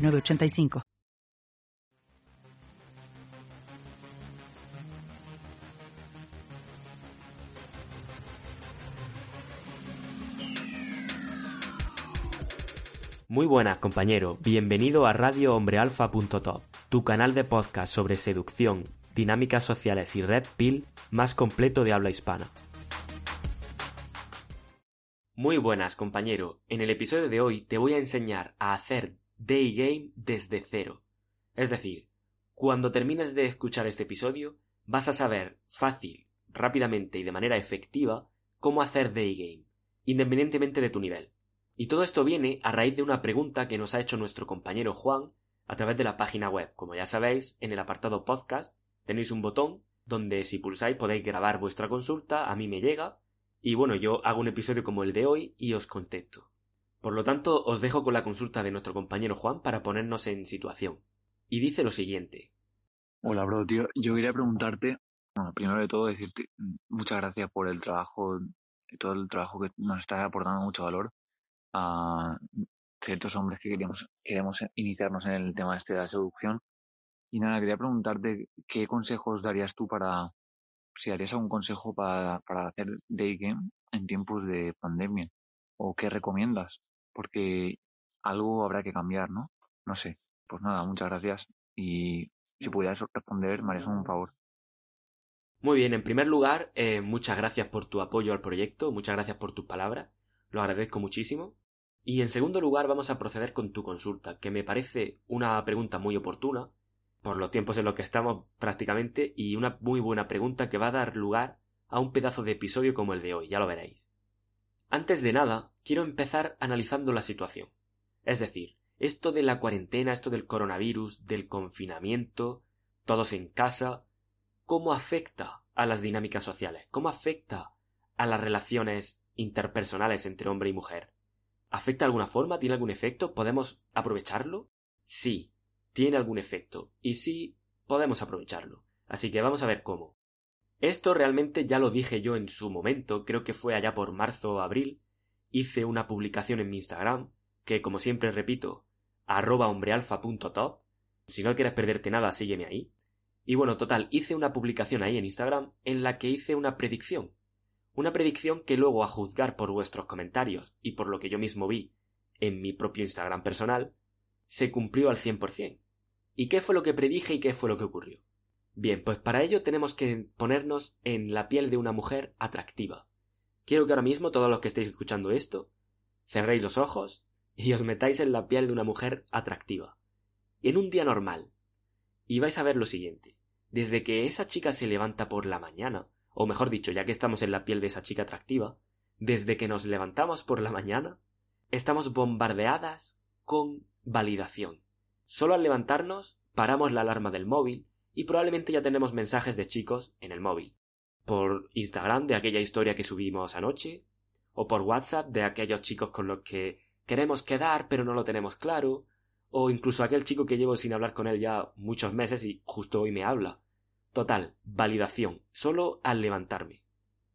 985. Muy buenas, compañero. Bienvenido a Radio Top, tu canal de podcast sobre seducción, dinámicas sociales y red pill más completo de habla hispana. Muy buenas, compañero. En el episodio de hoy te voy a enseñar a hacer Day Game desde cero. Es decir, cuando termines de escuchar este episodio, vas a saber fácil, rápidamente y de manera efectiva cómo hacer Day Game, independientemente de tu nivel. Y todo esto viene a raíz de una pregunta que nos ha hecho nuestro compañero Juan a través de la página web. Como ya sabéis, en el apartado podcast tenéis un botón donde si pulsáis podéis grabar vuestra consulta, a mí me llega, y bueno, yo hago un episodio como el de hoy y os contesto. Por lo tanto, os dejo con la consulta de nuestro compañero Juan para ponernos en situación. Y dice lo siguiente. Hola, bro, tío. Yo quería preguntarte, bueno, primero de todo decirte muchas gracias por el trabajo, todo el trabajo que nos está aportando mucho valor a ciertos hombres que queremos, queremos iniciarnos en el tema este de la seducción. Y nada, quería preguntarte qué consejos darías tú para, si darías algún consejo para, para hacer day game en tiempos de pandemia, o qué recomiendas porque algo habrá que cambiar, ¿no? No sé. Pues nada, muchas gracias y si pudieras responder, me harías un favor. Muy bien, en primer lugar, eh, muchas gracias por tu apoyo al proyecto, muchas gracias por tus palabras, lo agradezco muchísimo. Y en segundo lugar, vamos a proceder con tu consulta, que me parece una pregunta muy oportuna, por los tiempos en los que estamos prácticamente, y una muy buena pregunta que va a dar lugar a un pedazo de episodio como el de hoy, ya lo veréis. Antes de nada, quiero empezar analizando la situación. Es decir, esto de la cuarentena, esto del coronavirus, del confinamiento, todos en casa, ¿cómo afecta a las dinámicas sociales? ¿Cómo afecta a las relaciones interpersonales entre hombre y mujer? ¿Afecta de alguna forma? ¿Tiene algún efecto? ¿Podemos aprovecharlo? Sí, tiene algún efecto. Y sí, podemos aprovecharlo. Así que vamos a ver cómo. Esto realmente ya lo dije yo en su momento, creo que fue allá por marzo o abril, hice una publicación en mi Instagram, que como siempre repito, arroba hombrealfa.top, si no quieres perderte nada, sígueme ahí. Y bueno, total, hice una publicación ahí en Instagram en la que hice una predicción. Una predicción que luego, a juzgar por vuestros comentarios y por lo que yo mismo vi en mi propio Instagram personal, se cumplió al 100%. ¿Y qué fue lo que predije y qué fue lo que ocurrió? Bien, pues para ello tenemos que ponernos en la piel de una mujer atractiva. Quiero que ahora mismo todos los que estéis escuchando esto, cerréis los ojos y os metáis en la piel de una mujer atractiva. En un día normal. Y vais a ver lo siguiente. Desde que esa chica se levanta por la mañana, o mejor dicho, ya que estamos en la piel de esa chica atractiva, desde que nos levantamos por la mañana, estamos bombardeadas con validación. Solo al levantarnos, paramos la alarma del móvil y probablemente ya tenemos mensajes de chicos en el móvil. Por Instagram de aquella historia que subimos anoche, o por WhatsApp de aquellos chicos con los que queremos quedar pero no lo tenemos claro, o incluso aquel chico que llevo sin hablar con él ya muchos meses y justo hoy me habla. Total, validación, solo al levantarme.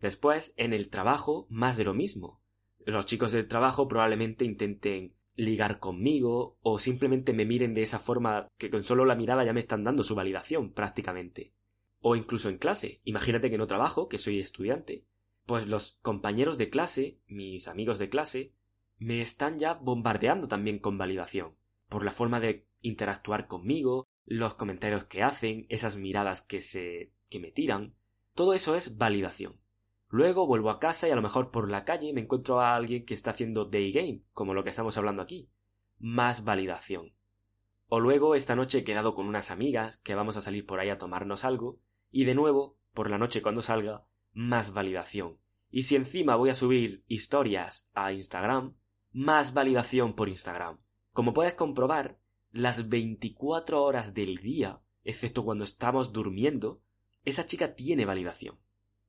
Después, en el trabajo, más de lo mismo. Los chicos del trabajo probablemente intenten ligar conmigo o simplemente me miren de esa forma que con solo la mirada ya me están dando su validación prácticamente. O incluso en clase. Imagínate que no trabajo, que soy estudiante. Pues los compañeros de clase, mis amigos de clase, me están ya bombardeando también con validación. Por la forma de interactuar conmigo, los comentarios que hacen, esas miradas que se que me tiran. Todo eso es validación. Luego vuelvo a casa y a lo mejor por la calle me encuentro a alguien que está haciendo day game, como lo que estamos hablando aquí. Más validación. O luego esta noche he quedado con unas amigas que vamos a salir por ahí a tomarnos algo y de nuevo, por la noche cuando salga, más validación. Y si encima voy a subir historias a Instagram, más validación por Instagram. Como puedes comprobar, las 24 horas del día, excepto cuando estamos durmiendo, esa chica tiene validación.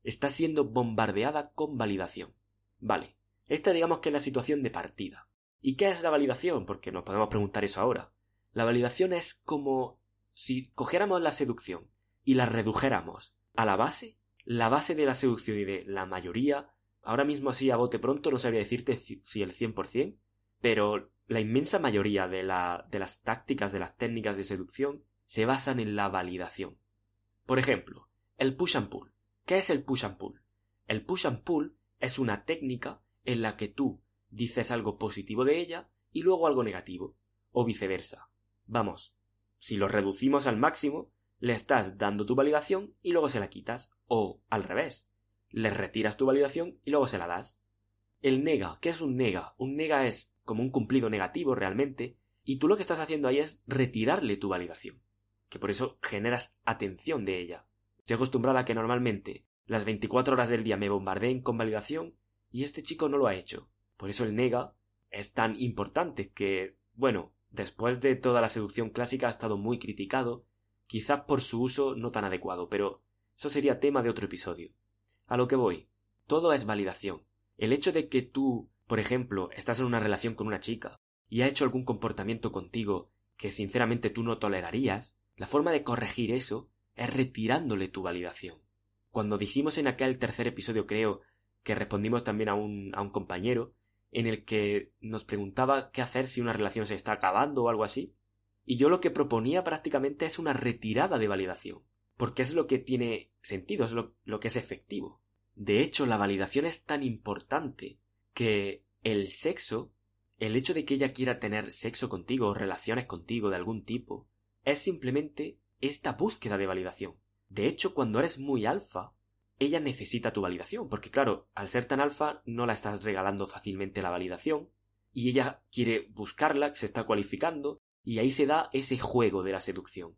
Está siendo bombardeada con validación. Vale, esta digamos que es la situación de partida. ¿Y qué es la validación? Porque nos podemos preguntar eso ahora. La validación es como si cogiéramos la seducción y la redujéramos a la base, la base de la seducción y de la mayoría, ahora mismo así a bote pronto no sabría decirte si el 100%, pero la inmensa mayoría de, de las tácticas, de las técnicas de seducción, se basan en la validación. Por ejemplo, el push and pull. ¿Qué es el push and pull? El push and pull es una técnica en la que tú dices algo positivo de ella y luego algo negativo, o viceversa. Vamos, si lo reducimos al máximo, le estás dando tu validación y luego se la quitas, o al revés, le retiras tu validación y luego se la das. El nega, ¿qué es un nega? Un nega es como un cumplido negativo realmente, y tú lo que estás haciendo ahí es retirarle tu validación, que por eso generas atención de ella. Estoy acostumbrada a que normalmente las 24 horas del día me bombardeen con validación y este chico no lo ha hecho. Por eso el nega es tan importante que, bueno, después de toda la seducción clásica ha estado muy criticado, quizás por su uso no tan adecuado, pero eso sería tema de otro episodio. A lo que voy, todo es validación. El hecho de que tú por ejemplo, estás en una relación con una chica y ha hecho algún comportamiento contigo que sinceramente tú no tolerarías, la forma de corregir eso es retirándole tu validación. Cuando dijimos en aquel tercer episodio, creo, que respondimos también a un, a un compañero, en el que nos preguntaba qué hacer si una relación se está acabando o algo así, y yo lo que proponía prácticamente es una retirada de validación, porque es lo que tiene sentido, es lo, lo que es efectivo. De hecho, la validación es tan importante que el sexo, el hecho de que ella quiera tener sexo contigo o relaciones contigo de algún tipo, es simplemente esta búsqueda de validación. De hecho, cuando eres muy alfa, ella necesita tu validación, porque claro, al ser tan alfa no la estás regalando fácilmente la validación, y ella quiere buscarla, se está cualificando, y ahí se da ese juego de la seducción.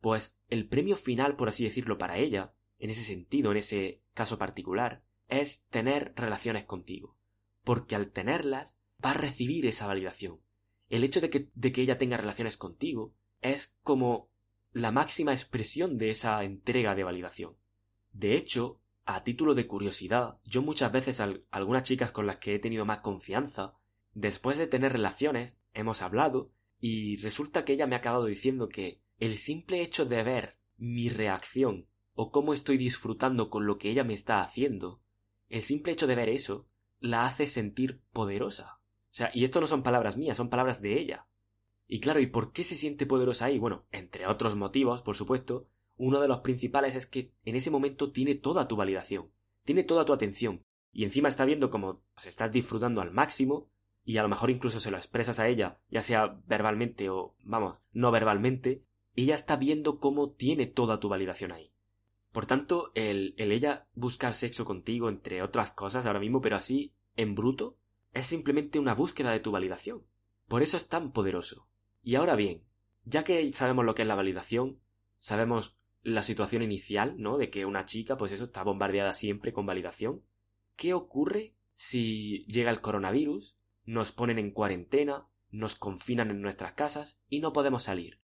Pues el premio final, por así decirlo, para ella, en ese sentido, en ese caso particular, es tener relaciones contigo porque al tenerlas va a recibir esa validación. El hecho de que, de que ella tenga relaciones contigo es como la máxima expresión de esa entrega de validación. De hecho, a título de curiosidad, yo muchas veces algunas chicas con las que he tenido más confianza, después de tener relaciones, hemos hablado y resulta que ella me ha acabado diciendo que el simple hecho de ver mi reacción o cómo estoy disfrutando con lo que ella me está haciendo, el simple hecho de ver eso la hace sentir poderosa. O sea, y esto no son palabras mías, son palabras de ella. Y claro, ¿y por qué se siente poderosa ahí? Bueno, entre otros motivos, por supuesto, uno de los principales es que en ese momento tiene toda tu validación, tiene toda tu atención, y encima está viendo cómo pues, estás disfrutando al máximo, y a lo mejor incluso se lo expresas a ella, ya sea verbalmente o, vamos, no verbalmente, ella está viendo cómo tiene toda tu validación ahí. Por tanto, el, ella buscar sexo contigo, entre otras cosas ahora mismo, pero así, en bruto, es simplemente una búsqueda de tu validación. Por eso es tan poderoso. Y ahora bien, ya que sabemos lo que es la validación, sabemos la situación inicial, ¿no? De que una chica, pues eso, está bombardeada siempre con validación. ¿Qué ocurre si llega el coronavirus, nos ponen en cuarentena, nos confinan en nuestras casas y no podemos salir?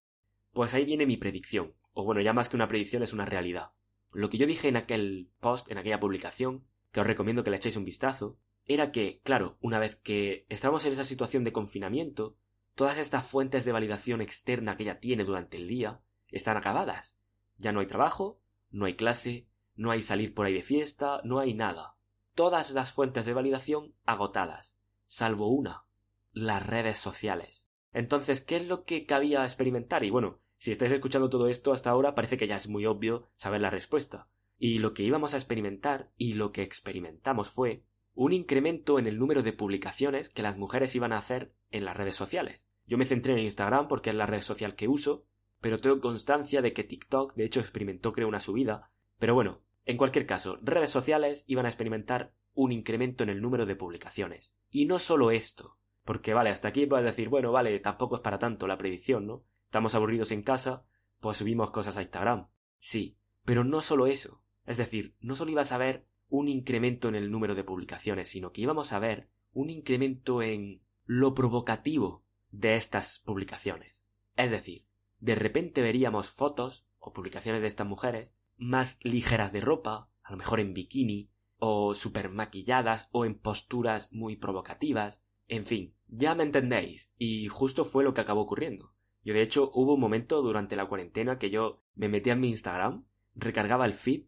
Pues ahí viene mi predicción. O bueno, ya más que una predicción es una realidad. Lo que yo dije en aquel post, en aquella publicación, que os recomiendo que le echéis un vistazo, era que, claro, una vez que estamos en esa situación de confinamiento, todas estas fuentes de validación externa que ella tiene durante el día están acabadas. Ya no hay trabajo, no hay clase, no hay salir por ahí de fiesta, no hay nada. Todas las fuentes de validación agotadas, salvo una, las redes sociales. Entonces, ¿qué es lo que cabía experimentar? Y bueno, si estáis escuchando todo esto hasta ahora, parece que ya es muy obvio saber la respuesta. Y lo que íbamos a experimentar, y lo que experimentamos fue, un incremento en el número de publicaciones que las mujeres iban a hacer en las redes sociales. Yo me centré en Instagram porque es la red social que uso, pero tengo constancia de que TikTok de hecho experimentó creo una subida. Pero bueno, en cualquier caso, redes sociales iban a experimentar un incremento en el número de publicaciones. Y no solo esto, porque vale, hasta aquí puedes decir, bueno, vale, tampoco es para tanto la predicción, ¿no? estamos aburridos en casa, pues subimos cosas a Instagram. Sí, pero no solo eso. Es decir, no solo ibas a ver un incremento en el número de publicaciones, sino que íbamos a ver un incremento en lo provocativo de estas publicaciones. Es decir, de repente veríamos fotos o publicaciones de estas mujeres más ligeras de ropa, a lo mejor en bikini, o super maquilladas, o en posturas muy provocativas, en fin, ya me entendéis, y justo fue lo que acabó ocurriendo. Yo de hecho hubo un momento durante la cuarentena que yo me metía en mi Instagram, recargaba el feed,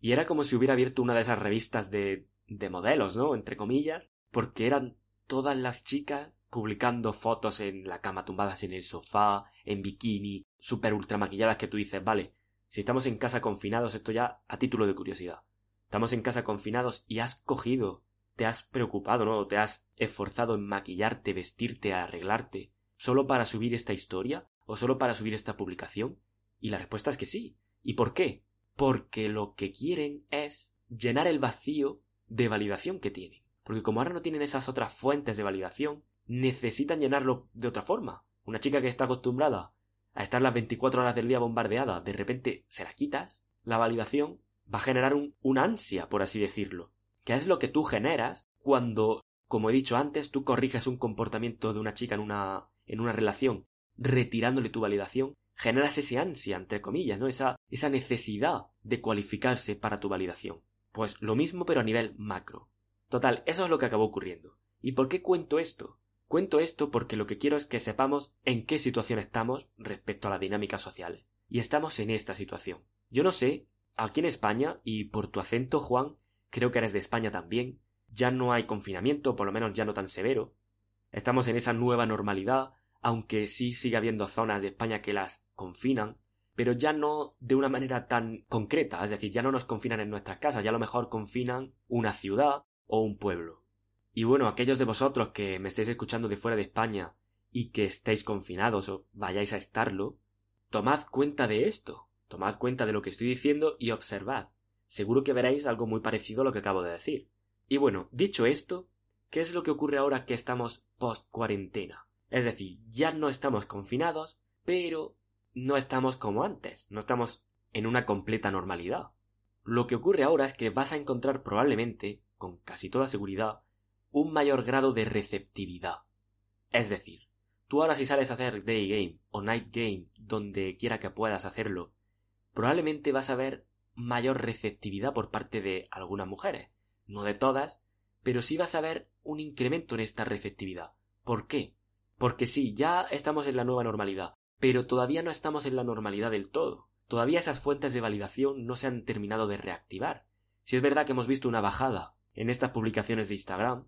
y era como si hubiera abierto una de esas revistas de, de modelos, ¿no? Entre comillas, porque eran todas las chicas publicando fotos en la cama tumbadas en el sofá, en bikini, super ultra maquilladas que tú dices, vale, si estamos en casa confinados, esto ya a título de curiosidad. Estamos en casa confinados y has cogido, te has preocupado, ¿no? Te has esforzado en maquillarte, vestirte, arreglarte, solo para subir esta historia o solo para subir esta publicación. Y la respuesta es que sí. ¿Y por qué? Porque lo que quieren es llenar el vacío de validación que tienen. Porque como ahora no tienen esas otras fuentes de validación, necesitan llenarlo de otra forma. Una chica que está acostumbrada a estar las 24 horas del día bombardeada, de repente se la quitas, la validación va a generar un, una ansia, por así decirlo, que es lo que tú generas cuando, como he dicho antes, tú corriges un comportamiento de una chica en una, en una relación, retirándole tu validación, generas ese ansia, entre comillas, ¿no? Esa, esa necesidad de cualificarse para tu validación. Pues lo mismo pero a nivel macro. Total, eso es lo que acabó ocurriendo. ¿Y por qué cuento esto? Cuento esto porque lo que quiero es que sepamos en qué situación estamos respecto a las dinámicas sociales. Y estamos en esta situación. Yo no sé, aquí en España, y por tu acento, Juan, creo que eres de España también, ya no hay confinamiento, por lo menos ya no tan severo. Estamos en esa nueva normalidad, aunque sí sigue habiendo zonas de España que las confinan, pero ya no de una manera tan concreta, es decir, ya no nos confinan en nuestras casas, ya a lo mejor confinan una ciudad o un pueblo. Y bueno, aquellos de vosotros que me estéis escuchando de fuera de España y que estéis confinados o vayáis a estarlo, tomad cuenta de esto, tomad cuenta de lo que estoy diciendo y observad. Seguro que veréis algo muy parecido a lo que acabo de decir. Y bueno, dicho esto, ¿qué es lo que ocurre ahora que estamos post cuarentena? Es decir, ya no estamos confinados, pero no estamos como antes, no estamos en una completa normalidad. Lo que ocurre ahora es que vas a encontrar probablemente, con casi toda seguridad, un mayor grado de receptividad. Es decir, tú ahora si sales a hacer day game o night game donde quiera que puedas hacerlo, probablemente vas a ver mayor receptividad por parte de algunas mujeres. No de todas, pero sí vas a ver un incremento en esta receptividad. ¿Por qué? Porque sí, ya estamos en la nueva normalidad, pero todavía no estamos en la normalidad del todo. Todavía esas fuentes de validación no se han terminado de reactivar. Si es verdad que hemos visto una bajada en estas publicaciones de Instagram,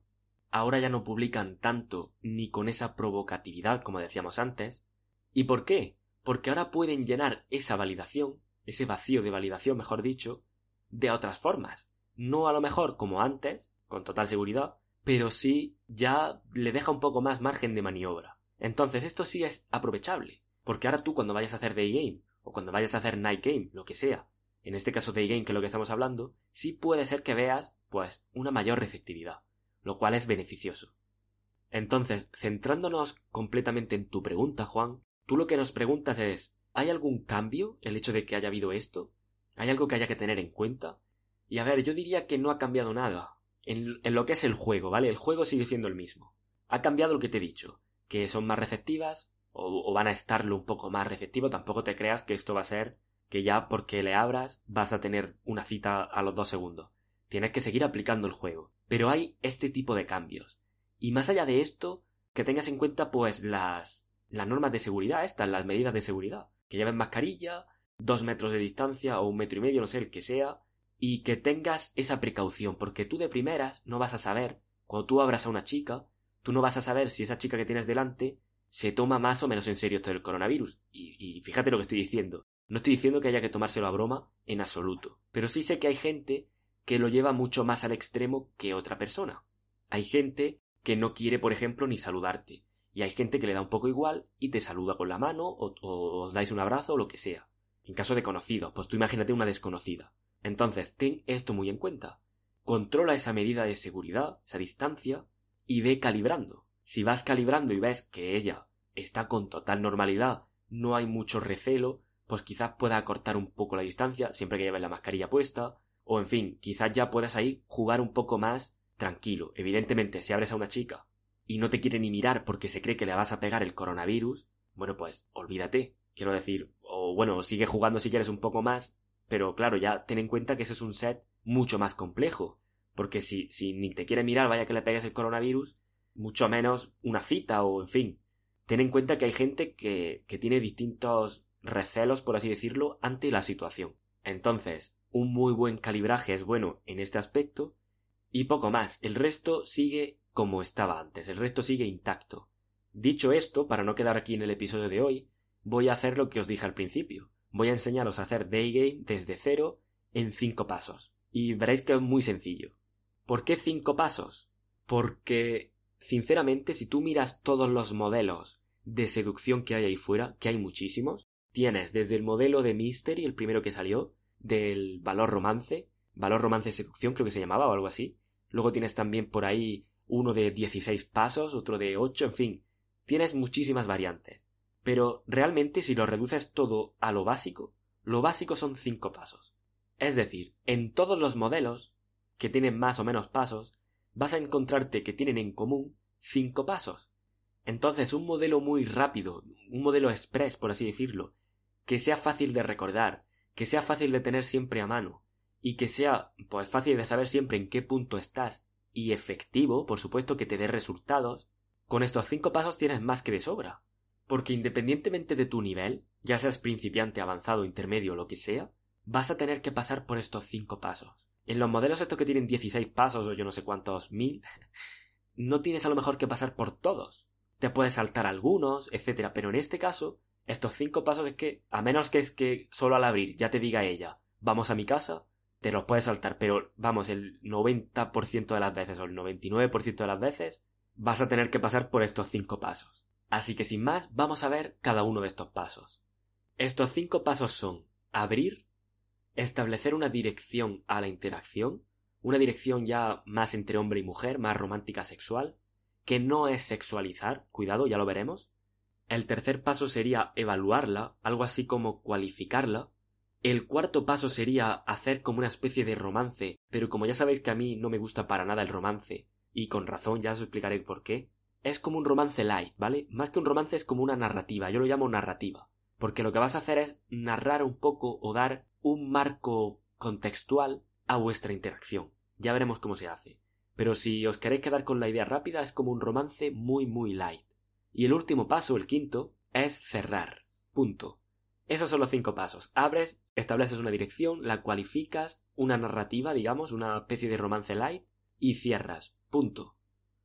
ahora ya no publican tanto ni con esa provocatividad como decíamos antes. ¿Y por qué? Porque ahora pueden llenar esa validación, ese vacío de validación, mejor dicho, de otras formas. No a lo mejor como antes, con total seguridad, pero sí ya le deja un poco más margen de maniobra. Entonces esto sí es aprovechable, porque ahora tú cuando vayas a hacer day game, o cuando vayas a hacer night game, lo que sea, en este caso day game que es lo que estamos hablando, sí puede ser que veas, pues, una mayor receptividad lo cual es beneficioso. Entonces, centrándonos completamente en tu pregunta, Juan, tú lo que nos preguntas es ¿hay algún cambio el hecho de que haya habido esto? ¿Hay algo que haya que tener en cuenta? Y a ver, yo diría que no ha cambiado nada en, lo que es el juego, ¿vale? El juego sigue siendo el mismo. Ha cambiado lo que te he dicho, que son más receptivas o, o van a estarlo un poco más receptivo. Tampoco te creas que esto va a ser que ya porque le abras vas a tener una cita a los dos segundos. Tienes que seguir aplicando el juego. Pero hay este tipo de cambios. Y más allá de esto, que tengas en cuenta pues las, las normas de seguridad estas, las medidas de seguridad. Que lleven mascarilla, dos metros de distancia o un metro y medio, no sé, el que sea. Y que tengas esa precaución, porque tú de primeras no vas a saber, cuando tú abras a una chica, tú no vas a saber si esa chica que tienes delante se toma más o menos en serio esto del coronavirus. Y, y, fíjate lo que estoy diciendo. No estoy diciendo que haya que tomárselo a broma en absoluto. Pero sí sé que hay gente que lo lleva mucho más al extremo que otra persona. Hay gente que no quiere, por ejemplo, ni saludarte. Y hay gente que le da un poco igual y te saluda con la mano o, os dais un abrazo o lo que sea. En caso de conocidos, pues tú imagínate una desconocida. Entonces, ten esto muy en cuenta. Controla esa medida de seguridad, esa distancia, y ve calibrando. Si vas calibrando y ves que ella está con total normalidad, no hay mucho recelo, pues quizás pueda acortar un poco la distancia, siempre que lleves la mascarilla puesta, o en fin, quizás ya puedas ahí jugar un poco más tranquilo. Evidentemente, si abres a una chica y no te quiere ni mirar porque se cree que le vas a pegar el coronavirus, bueno, pues olvídate. Quiero decir, o bueno, sigue jugando si quieres un poco más, pero claro, ya ten en cuenta que ese es un set mucho más complejo. Porque si, si ni te quiere mirar, vaya que le pegues el coronavirus, mucho menos una cita o en fin. Ten en cuenta que hay gente que, que tiene distintos recelos, por así decirlo, ante la situación. Entonces, un muy buen calibraje es bueno en este aspecto y poco más. El resto sigue como estaba antes, el resto sigue intacto. Dicho esto, para no quedar aquí en el episodio de hoy, voy a hacer lo que os dije al principio. Voy a enseñaros a hacer day game desde cero en cinco pasos. Y veréis que es muy sencillo. ¿Por qué cinco pasos? Porque, sinceramente, si tú miras todos los modelos de seducción que hay ahí fuera, que hay muchísimos, tienes desde el modelo de Mystery, el primero que salió, del valor romance, valor romance seducción creo que se llamaba o algo así. Luego tienes también por ahí uno de 16 pasos, otro de 8, en fin, tienes muchísimas variantes. Pero realmente si lo reduces todo a lo básico, lo básico son cinco pasos. Es decir, en todos los modelos, que tienen más o menos pasos, vas a encontrarte que tienen en común cinco pasos. Entonces, un modelo muy rápido, un modelo express, por así decirlo, que sea fácil de recordar, que sea fácil de tener siempre a mano, y que sea, pues, fácil de saber siempre en qué punto estás, y efectivo, por supuesto, que te dé resultados, con estos cinco pasos tienes más que de sobra. Porque independientemente de tu nivel, ya seas principiante, avanzado, intermedio, lo que sea, vas a tener que pasar por estos cinco pasos. En los modelos estos que tienen 16 pasos o yo no sé cuántos mil, no tienes a lo mejor que pasar por todos. Te puedes saltar algunos, etcétera, pero en este caso, estos cinco pasos es que, a menos que es que solo al abrir ya te diga ella, vamos a mi casa, te los puedes saltar, pero vamos, el 90% de las veces o el 99% de las veces vas a tener que pasar por estos cinco pasos. Así que sin más, vamos a ver cada uno de estos pasos. Estos cinco pasos son abrir, establecer una dirección a la interacción, una dirección ya más entre hombre y mujer, más romántica sexual, que no es sexualizar, cuidado, ya lo veremos. El tercer paso sería evaluarla, algo así como cualificarla. El cuarto paso sería hacer como una especie de romance, pero como ya sabéis que a mí no me gusta para nada el romance, y con razón ya os explicaré por qué, es como un romance light, ¿vale? Más que un romance es como una narrativa, yo lo llamo narrativa, porque lo que vas a hacer es narrar un poco o dar un marco contextual a vuestra interacción. Ya veremos cómo se hace. Pero si os queréis quedar con la idea rápida, es como un romance muy muy light. Y el último paso, el quinto, es cerrar. Punto. Esos son los cinco pasos. Abres, estableces una dirección, la cualificas, una narrativa, digamos, una especie de romance light, y cierras. Punto.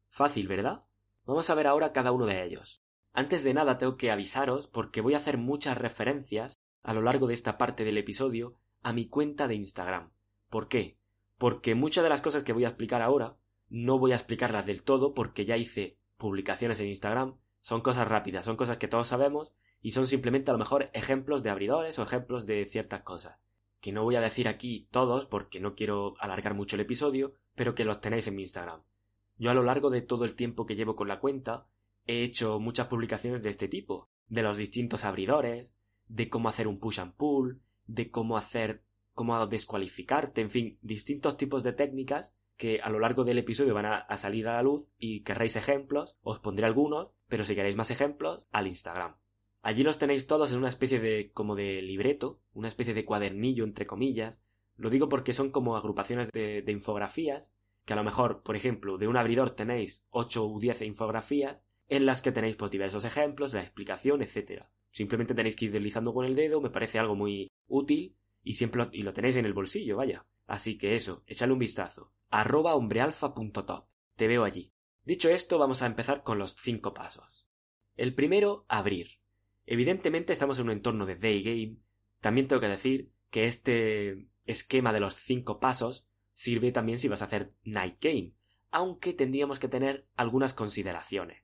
Fácil, ¿verdad? Vamos a ver ahora cada uno de ellos. Antes de nada tengo que avisaros porque voy a hacer muchas referencias a lo largo de esta parte del episodio a mi cuenta de Instagram. ¿Por qué? Porque muchas de las cosas que voy a explicar ahora no voy a explicarlas del todo porque ya hice publicaciones en Instagram, son cosas rápidas, son cosas que todos sabemos y son simplemente a lo mejor ejemplos de abridores o ejemplos de ciertas cosas. Que no voy a decir aquí todos porque no quiero alargar mucho el episodio, pero que los tenéis en mi Instagram. Yo a lo largo de todo el tiempo que llevo con la cuenta he hecho muchas publicaciones de este tipo, de los distintos abridores, de cómo hacer un push and pull, de cómo hacer, cómo descualificarte, en fin, distintos tipos de técnicas que a lo largo del episodio van a, salir a la luz y querréis ejemplos, os pondré algunos, pero si queréis más ejemplos, al Instagram. Allí los tenéis todos en una especie de como de libreto, una especie de cuadernillo entre comillas. Lo digo porque son como agrupaciones de, de infografías que a lo mejor, por ejemplo, de un abridor tenéis 8 u 10 infografías en las que tenéis pues, diversos ejemplos, la explicación, etcétera. Simplemente tenéis que ir deslizando con el dedo, me parece algo muy útil y siempre lo, y lo tenéis en el bolsillo, vaya. Así que eso, échale un vistazo. arroba hombrealfa.top. Te veo allí. Dicho esto, vamos a empezar con los cinco pasos. El primero, abrir. Evidentemente estamos en un entorno de day game. También tengo que decir que este esquema de los cinco pasos sirve también si vas a hacer night game, aunque tendríamos que tener algunas consideraciones.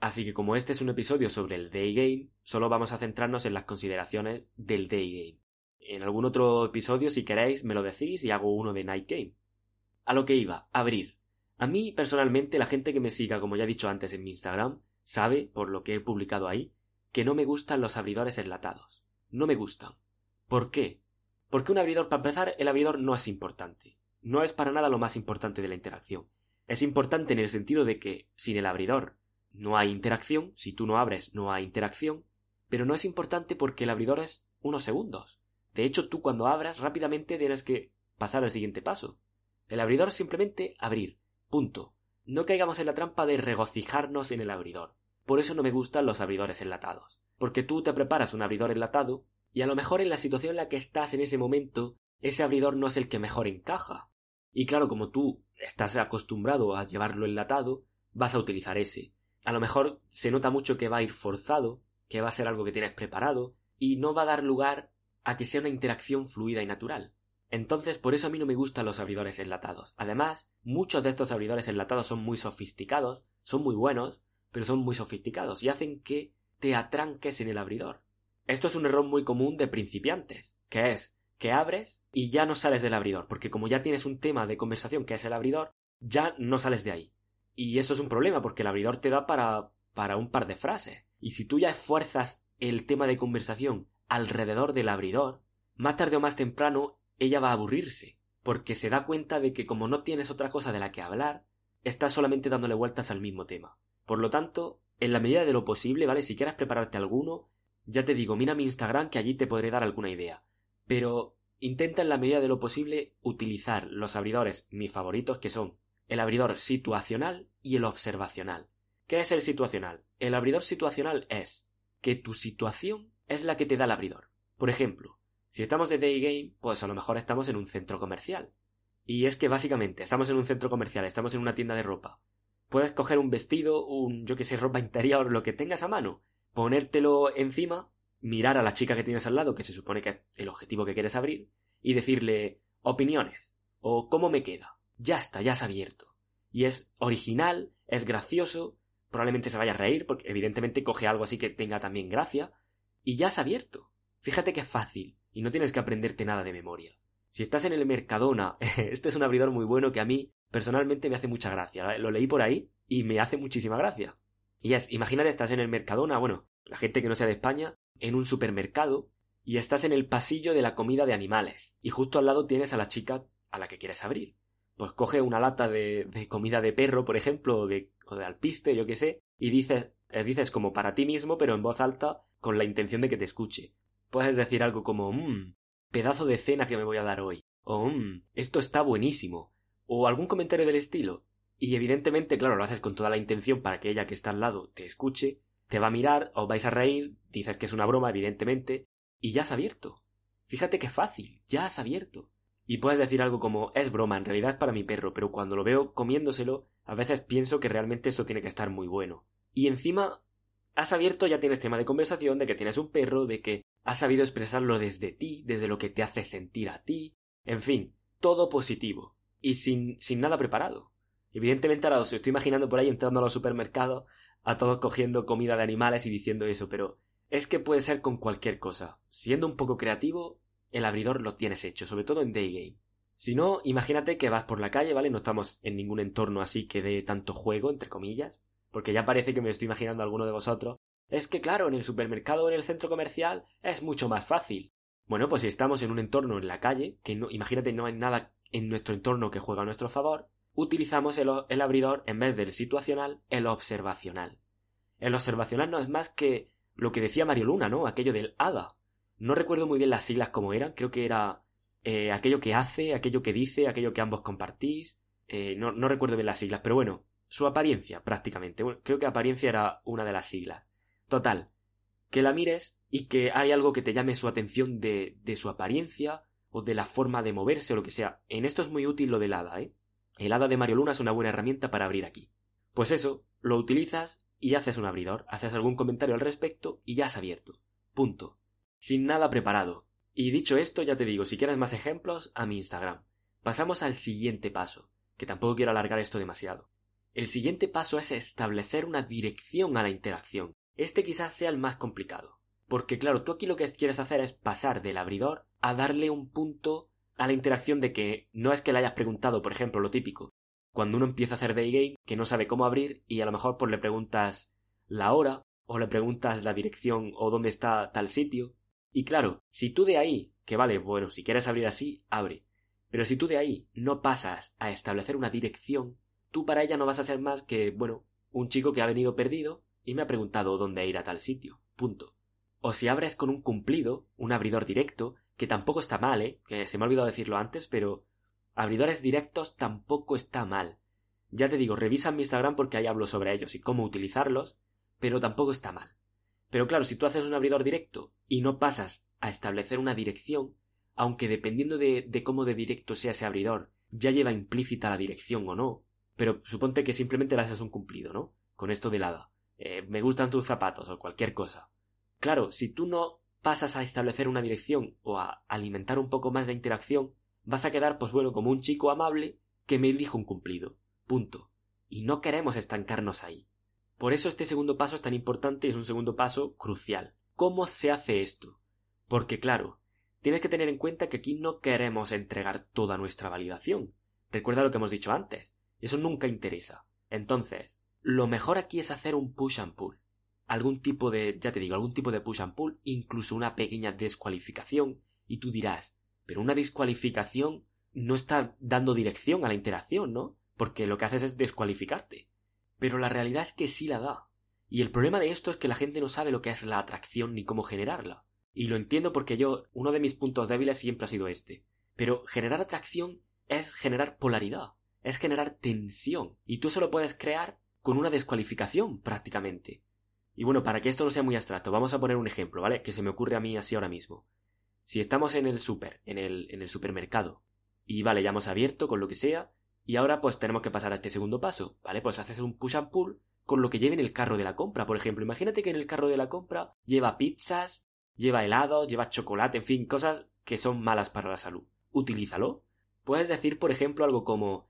Así que como este es un episodio sobre el day game, solo vamos a centrarnos en las consideraciones del day game. En algún otro episodio, si queréis, me lo decís y hago uno de night game. A lo que iba, abrir. A mí, personalmente, la gente que me siga, como ya he dicho antes en mi Instagram, sabe, por lo que he publicado ahí, que no me gustan los abridores enlatados. No me gustan. ¿Por qué? Porque un abridor, para empezar, el abridor no es importante no es para nada lo más importante de la interacción. Es importante en el sentido de que sin el abridor no hay interacción, si tú no abres no hay interacción, pero no es importante porque el abridor es unos segundos. De hecho, tú cuando abras rápidamente tienes que pasar al siguiente paso. El abridor simplemente abrir. Punto. No caigamos en la trampa de regocijarnos en el abridor. Por eso no me gustan los abridores enlatados. Porque tú te preparas un abridor enlatado y a lo mejor en la situación en la que estás en ese momento, ese abridor no es el que mejor encaja. Y claro, como tú estás acostumbrado a llevarlo enlatado, vas a utilizar ese. A lo mejor se nota mucho que va a ir forzado, que va a ser algo que tienes preparado, y no va a dar lugar a que sea una interacción fluida y natural. Entonces, por eso a mí no me gustan los abridores enlatados. Además, muchos de estos abridores enlatados son muy sofisticados, son muy buenos, pero son muy sofisticados y hacen que te atranques en el abridor. Esto es un error muy común de principiantes, que es que abres y ya no sales del abridor, porque como ya tienes un tema de conversación que es el abridor, ya no sales de ahí. Y eso es un problema, porque el abridor te da para, para un par de frases. Y si tú ya esfuerzas el tema de conversación alrededor del abridor, más tarde o más temprano ella va a aburrirse, porque se da cuenta de que como no tienes otra cosa de la que hablar, estás solamente dándole vueltas al mismo tema. Por lo tanto, en la medida de lo posible, ¿vale? Si quieres prepararte alguno, ya te digo, mira mi Instagram que allí te podré dar alguna idea pero intenta en la medida de lo posible utilizar los abridores mis favoritos que son el abridor situacional y el observacional. ¿Qué es el situacional? El abridor situacional es que tu situación es la que te da el abridor. Por ejemplo, si estamos de day game, pues a lo mejor estamos en un centro comercial. Y es que básicamente estamos en un centro comercial, estamos en una tienda de ropa. Puedes coger un vestido, un yo que sé, ropa interior, lo que tengas a mano, ponértelo encima mirar a la chica que tienes al lado, que se supone que es el objetivo que quieres abrir, y decirle opiniones o cómo me queda. Ya está, ya has abierto. Y es original, es gracioso, probablemente se vaya a reír, porque evidentemente coge algo así que tenga también gracia, y ya has abierto. Fíjate que es fácil, y no tienes que aprenderte nada de memoria. Si estás en el Mercadona, este es un abridor muy bueno que a mí personalmente me hace mucha gracia. Lo leí por ahí y me hace muchísima gracia. Y es, imagínate, estás en el Mercadona, bueno, la gente que no sea de España, en un supermercado y estás en el pasillo de la comida de animales y justo al lado tienes a la chica a la que quieres abrir. Pues coge una lata de, comida de perro, por ejemplo, o de, o de alpiste, yo qué sé, y dices, eh, dices como para ti mismo, pero en voz alta, con la intención de que te escuche. Puedes decir algo como, mmm, pedazo de cena que me voy a dar hoy, o mmm, esto está buenísimo, o algún comentario del estilo. Y evidentemente, claro, lo haces con toda la intención para que ella que está al lado te escuche, te va a mirar, os vais a reír, dices que es una broma, evidentemente, y ya has abierto. Fíjate qué fácil, ya has abierto. Y puedes decir algo como es broma, en realidad es para mi perro, pero cuando lo veo comiéndoselo, a veces pienso que realmente eso tiene que estar muy bueno. Y encima, has abierto, ya tienes tema de conversación, de que tienes un perro, de que has sabido expresarlo desde ti, desde lo que te hace sentir a ti, en fin, todo positivo. Y sin, sin nada preparado. Evidentemente ahora os estoy imaginando por ahí entrando a los supermercados a todos cogiendo comida de animales y diciendo eso, pero es que puede ser con cualquier cosa. Siendo un poco creativo, el abridor lo tienes hecho, sobre todo en Day Game. Si no, imagínate que vas por la calle, ¿vale? No estamos en ningún entorno así que dé tanto juego, entre comillas, porque ya parece que me estoy imaginando a alguno de vosotros. Es que claro, en el supermercado o en el centro comercial es mucho más fácil. Bueno, pues si estamos en un entorno en la calle, que imagínate no hay nada en nuestro entorno que juega a nuestro favor, utilizamos el, abridor en vez del situacional, el observacional. El observacional no es más que lo que decía Mario Luna, ¿no? Aquello del hada. No recuerdo muy bien las siglas como eran, creo que era eh, aquello que hace, aquello que dice, aquello que ambos compartís. Eh, no, recuerdo bien las siglas, pero bueno, su apariencia prácticamente. creo que apariencia era una de las siglas. Total, que la mires y que hay algo que te llame su atención de, de su apariencia o de la forma de moverse o lo que sea. En esto es muy útil lo del hada, ¿eh? El hada de Mario Luna es una buena herramienta para abrir aquí. Pues eso, lo utilizas y haces un abridor, haces algún comentario al respecto y ya has abierto. Punto. Sin nada preparado. Y dicho esto, ya te digo, si quieres más ejemplos, a mi Instagram. Pasamos al siguiente paso, que tampoco quiero alargar esto demasiado. El siguiente paso es establecer una dirección a la interacción. Este quizás sea el más complicado. Porque claro, tú aquí lo que quieres hacer es pasar del abridor a darle un punto a la interacción de que no es que le hayas preguntado, por ejemplo, lo típico, cuando uno empieza a hacer day game, que no sabe cómo abrir y a lo mejor pues le preguntas la hora o le preguntas la dirección o dónde está tal sitio. Y claro, si tú de ahí, que vale, bueno, si quieres abrir así, abre. Pero si tú de ahí no pasas a establecer una dirección, tú para ella no vas a ser más que, bueno, un chico que ha venido perdido y me ha preguntado dónde ir a tal sitio. Punto. O si abres con un cumplido, un abridor directo, que tampoco está mal, ¿eh? Que se me ha olvidado decirlo antes, pero abridores directos tampoco está mal. Ya te digo, revisa mi Instagram porque ahí hablo sobre ellos y cómo utilizarlos, pero tampoco está mal. Pero claro, si tú haces un abridor directo y no pasas a establecer una dirección, aunque dependiendo de, de cómo de directo sea ese abridor, ya lleva implícita la dirección o no, pero suponte que simplemente le haces un cumplido, ¿no? Con esto de lado. Eh, me gustan tus zapatos o cualquier cosa. Claro, si tú no pasas a establecer una dirección o a alimentar un poco más de interacción, vas a quedar, pues bueno, como un chico amable que me dijo un cumplido. Punto. Y no queremos estancarnos ahí. Por eso este segundo paso es tan importante y es un segundo paso crucial. ¿Cómo se hace esto? Porque claro, tienes que tener en cuenta que aquí no queremos entregar toda nuestra validación. Recuerda lo que hemos dicho antes. Eso nunca interesa. Entonces, lo mejor aquí es hacer un push and pull. Algún tipo de, ya te digo, algún tipo de push and pull, incluso una pequeña descualificación. Y tú dirás, pero una descualificación no está dando dirección a la interacción, ¿no? Porque lo que haces es descualificarte. Pero la realidad es que sí la da. Y el problema de esto es que la gente no sabe lo que es la atracción ni cómo generarla. Y lo entiendo porque yo, uno de mis puntos débiles siempre ha sido este. Pero generar atracción es generar polaridad, es generar tensión. Y tú solo puedes crear con una descualificación prácticamente. Y bueno, para que esto no sea muy abstracto, vamos a poner un ejemplo, ¿vale? Que se me ocurre a mí así ahora mismo. Si estamos en el super, en el, en el supermercado, y vale, ya hemos abierto con lo que sea, y ahora pues tenemos que pasar a este segundo paso, ¿vale? Pues haces un push and pull con lo que lleve en el carro de la compra, por ejemplo. Imagínate que en el carro de la compra lleva pizzas, lleva helado, lleva chocolate, en fin, cosas que son malas para la salud. Utilízalo. Puedes decir, por ejemplo, algo como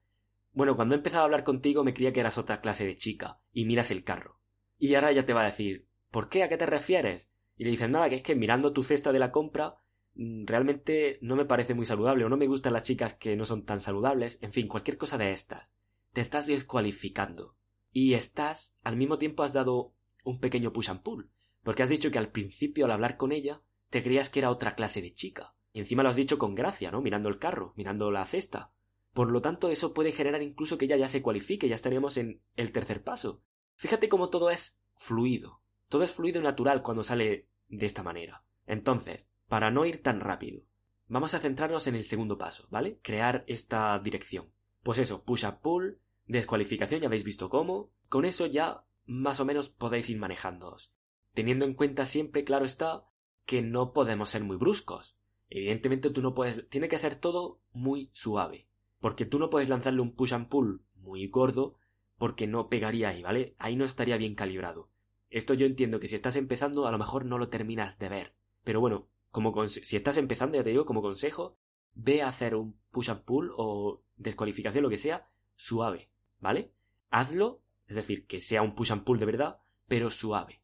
bueno, cuando he empezado a hablar contigo me creía que eras otra clase de chica, y miras el carro. Y ahora ya te va a decir, ¿por qué? ¿A qué te refieres? Y le dices, nada, que es que mirando tu cesta de la compra, mm, realmente no me parece muy saludable, o no me gustan las chicas que no son tan saludables, en fin, cualquier cosa de estas. Te estás descualificando. Y estás, al mismo tiempo has dado un pequeño push and pull, porque has dicho que al principio al hablar con ella te creías que era otra clase de chica. Y encima lo has dicho con gracia, ¿no? Mirando el carro, mirando la cesta. Por lo tanto, eso puede generar incluso que ella ya se cualifique, ya estaríamos en el tercer paso. Fíjate cómo todo es fluido. Todo es fluido y natural cuando sale de esta manera. Entonces, para no ir tan rápido, vamos a centrarnos en el segundo paso, ¿vale? Crear esta dirección. Pues eso, push up pull, descualificación, ya habéis visto cómo. Con eso ya más o menos podéis ir manejándoos teniendo en cuenta siempre, claro está, que no podemos ser muy bruscos. Evidentemente tú no puedes, tiene que ser todo muy suave, porque tú no puedes lanzarle un push and pull muy gordo porque no pegaría ahí, ¿vale? Ahí no estaría bien calibrado. Esto yo entiendo que si estás empezando a lo mejor no lo terminas de ver, pero bueno, como si estás empezando, ya te digo, como consejo, ve a hacer un push and pull o descualificación, lo que sea, suave, ¿vale? Hazlo, es decir, que sea un push and pull de verdad, pero suave.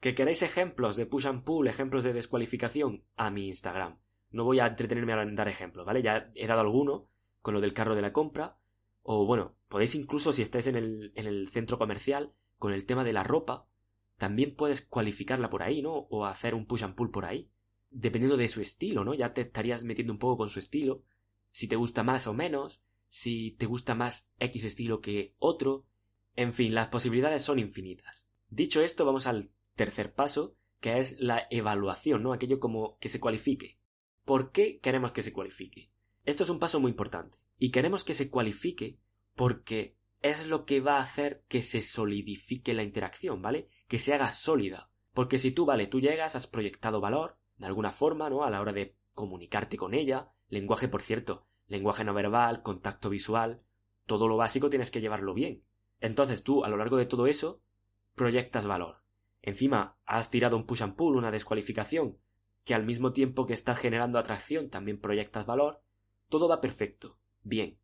¿Que queréis ejemplos de push and pull, ejemplos de descualificación? A mi Instagram. No voy a entretenerme a dar ejemplos, ¿vale? Ya he dado alguno con lo del carro de la compra. O bueno, podéis incluso si estáis en el, en el centro comercial con el tema de la ropa, también puedes cualificarla por ahí, ¿no? O hacer un push and pull por ahí. Dependiendo de su estilo, ¿no? Ya te estarías metiendo un poco con su estilo. Si te gusta más o menos. Si te gusta más X estilo que otro. En fin, las posibilidades son infinitas. Dicho esto, vamos al tercer paso, que es la evaluación, ¿no? Aquello como que se cualifique. ¿Por qué queremos que se cualifique? Esto es un paso muy importante. Y queremos que se cualifique porque es lo que va a hacer que se solidifique la interacción, ¿vale? Que se haga sólida. Porque si tú, vale, tú llegas, has proyectado valor, de alguna forma, ¿no? A la hora de comunicarte con ella, lenguaje, por cierto, lenguaje no verbal, contacto visual, todo lo básico tienes que llevarlo bien. Entonces tú, a lo largo de todo eso, proyectas valor. Encima has tirado un push and pull, una descualificación, que al mismo tiempo que estás generando atracción también proyectas valor, todo va perfecto. Bien.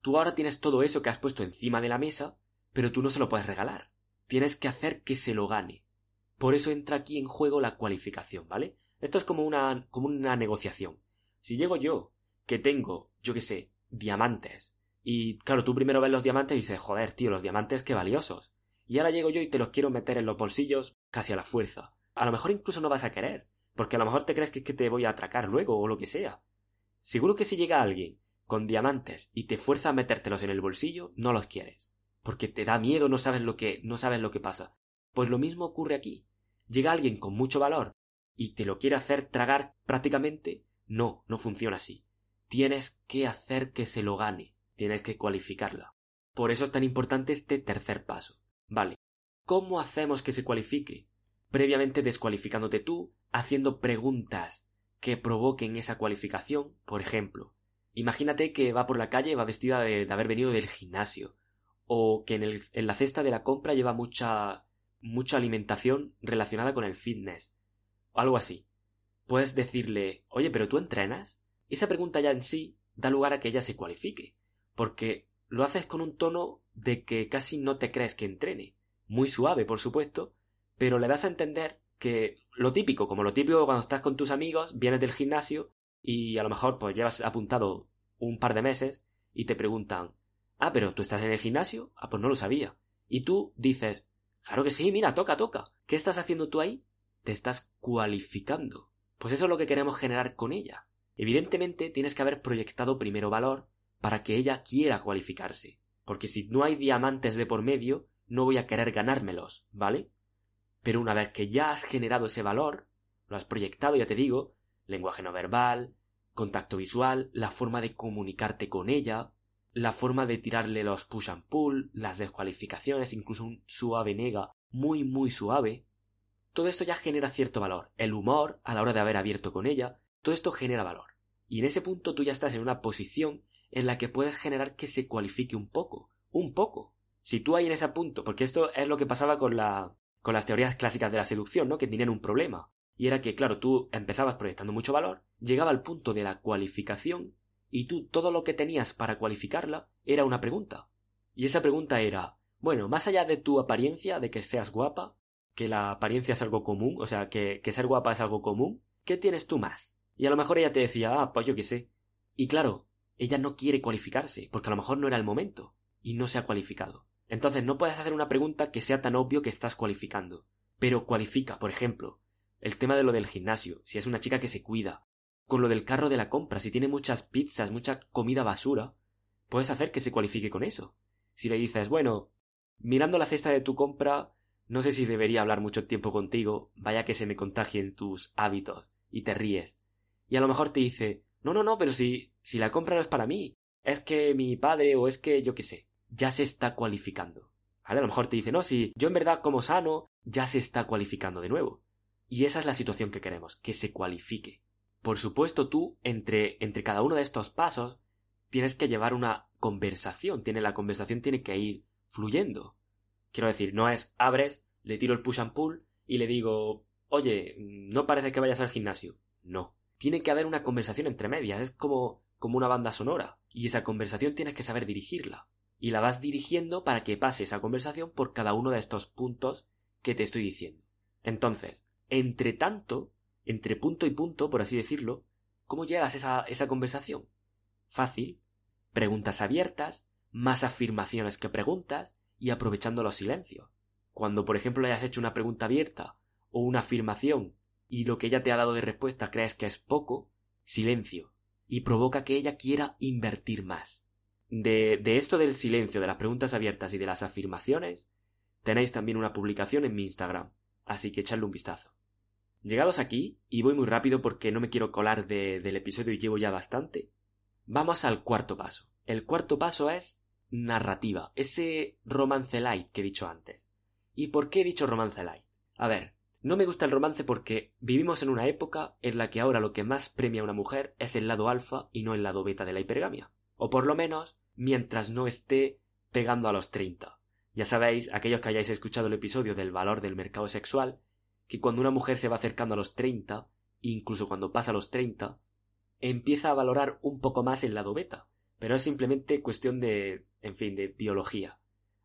Tú ahora tienes todo eso que has puesto encima de la mesa, pero tú no se lo puedes regalar. Tienes que hacer que se lo gane. Por eso entra aquí en juego la cualificación, ¿vale? Esto es como una, como una negociación. Si llego yo, que tengo, yo qué sé, diamantes, y claro, tú primero ves los diamantes y dices, joder, tío, los diamantes qué valiosos y ahora llego yo y te los quiero meter en los bolsillos casi a la fuerza. A lo mejor incluso no vas a querer, porque a lo mejor te crees que es que te voy a atracar luego o lo que sea. Seguro que si llega alguien con diamantes y te fuerza a metértelos en el bolsillo, no los quieres, porque te da miedo, no sabes lo que no sabes lo que pasa. Pues lo mismo ocurre aquí. Llega alguien con mucho valor y te lo quiere hacer tragar prácticamente. No, no funciona así. Tienes que hacer que se lo gane. Tienes que cualificarla. Por eso es tan importante este tercer paso. Vale. ¿Cómo hacemos que se cualifique? Previamente descualificándote tú, haciendo preguntas que provoquen esa cualificación. Por ejemplo, imagínate que va por la calle y va vestida de, haber venido del gimnasio. O que en, en la cesta de la compra lleva mucha mucha alimentación relacionada con el fitness, o algo así. Puedes decirle, oye, pero tú entrenas? Esa pregunta ya en sí da lugar a que ella se cualifique, porque lo haces con un tono de que casi no te crees que entrene. Muy suave, por supuesto, pero le das a entender que lo típico, como lo típico cuando estás con tus amigos, vienes del gimnasio y a lo mejor pues llevas apuntado un par de meses y te preguntan, ah, pero tú estás en el gimnasio, ah, pues no lo sabía. Y tú dices, Claro que sí, mira, toca, toca. ¿Qué estás haciendo tú ahí? Te estás cualificando. Pues eso es lo que queremos generar con ella. Evidentemente tienes que haber proyectado primero valor para que ella quiera cualificarse. Porque si no hay diamantes de por medio, no voy a querer ganármelos, ¿vale? Pero una vez que ya has generado ese valor, lo has proyectado, ya te digo, lenguaje no verbal, contacto visual, la forma de comunicarte con ella, la forma de tirarle los push and pull, las descualificaciones, incluso un suave nega muy muy suave, todo esto ya genera cierto valor. El humor a la hora de haber abierto con ella, todo esto genera valor. Y en ese punto tú ya estás en una posición en la que puedes generar que se cualifique un poco, un poco. Si tú ahí en ese punto, porque esto es lo que pasaba con la con las teorías clásicas de la seducción, ¿no? Que tenían un problema. Y era que, claro, tú empezabas proyectando mucho valor, llegaba al punto de la cualificación y tú todo lo que tenías para cualificarla era una pregunta. Y esa pregunta era, bueno, más allá de tu apariencia, de que seas guapa, que la apariencia es algo común, o sea, que, que ser guapa es algo común, ¿qué tienes tú más? Y a lo mejor ella te decía, ah, pues yo qué sé. Y claro, ella no quiere cualificarse, porque a lo mejor no era el momento, y no se ha cualificado. Entonces no puedes hacer una pregunta que sea tan obvio que estás cualificando. Pero cualifica, por ejemplo, el tema de lo del gimnasio, si es una chica que se cuida, con lo del carro de la compra. Si tiene muchas pizzas, mucha comida basura, puedes hacer que se cualifique con eso. Si le dices, bueno, mirando la cesta de tu compra, no sé si debería hablar mucho tiempo contigo, vaya que se me contagien tus hábitos, y te ríes. Y a lo mejor te dice, no, no, no, pero si, si la compra no es para mí, es que mi padre o es que yo qué sé, ya se está cualificando. A lo mejor te dice, no, si yo en verdad como sano, ya se está cualificando de nuevo. Y esa es la situación que queremos, que se cualifique. Por supuesto, tú, entre, entre cada uno de estos pasos, tienes que llevar una conversación. Tiene, la conversación tiene que ir fluyendo. Quiero decir, no es abres, le tiro el push and pull y le digo, oye, no parece que vayas al gimnasio. No. Tiene que haber una conversación entre medias. Es como, como una banda sonora. Y esa conversación tienes que saber dirigirla. Y la vas dirigiendo para que pase esa conversación por cada uno de estos puntos que te estoy diciendo. Entonces, entre tanto, entre punto y punto, por así decirlo, ¿cómo llegas a esa, conversación? Fácil. Preguntas abiertas, más afirmaciones que preguntas y aprovechando los silencios. Cuando, por ejemplo, hayas hecho una pregunta abierta o una afirmación y lo que ella te ha dado de respuesta crees que es poco, silencio. Y provoca que ella quiera invertir más. De, de esto del silencio, de las preguntas abiertas y de las afirmaciones, tenéis también una publicación en mi Instagram, así que echadle un vistazo. Llegados aquí, y voy muy rápido porque no me quiero colar del episodio y llevo ya bastante, vamos al cuarto paso. El cuarto paso es narrativa, ese romance light que he dicho antes. ¿Y por qué he dicho romance light? A ver, no me gusta el romance porque vivimos en una época en la que ahora lo que más premia a una mujer es el lado alfa y no el lado beta de la hipergamia. O por lo menos, mientras no esté pegando a los 30. Ya sabéis, aquellos que hayáis escuchado el episodio del valor del mercado sexual, que cuando una mujer se va acercando a los 30, incluso cuando pasa a los 30, empieza a valorar un poco más el lado beta. Pero es simplemente cuestión de, en fin, de biología.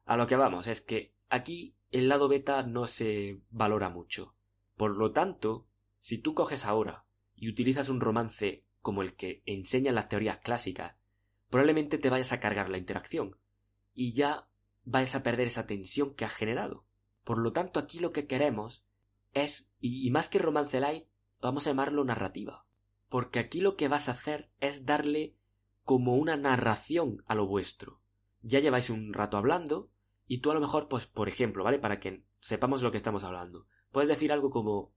A lo que vamos es que aquí el lado beta no se valora mucho. Por lo tanto, si tú coges ahora y utilizas un romance como el que enseñan las teorías clásicas, probablemente te vayas a cargar la interacción y ya vayas a perder esa tensión que has generado. Por lo tanto, aquí lo que queremos es, y, más que romance light, vamos a llamarlo narrativa. Porque aquí lo que vas a hacer es darle como una narración a lo vuestro. Ya lleváis un rato hablando y tú a lo mejor, pues, por ejemplo, ¿vale? Para que sepamos lo que estamos hablando. Puedes decir algo como,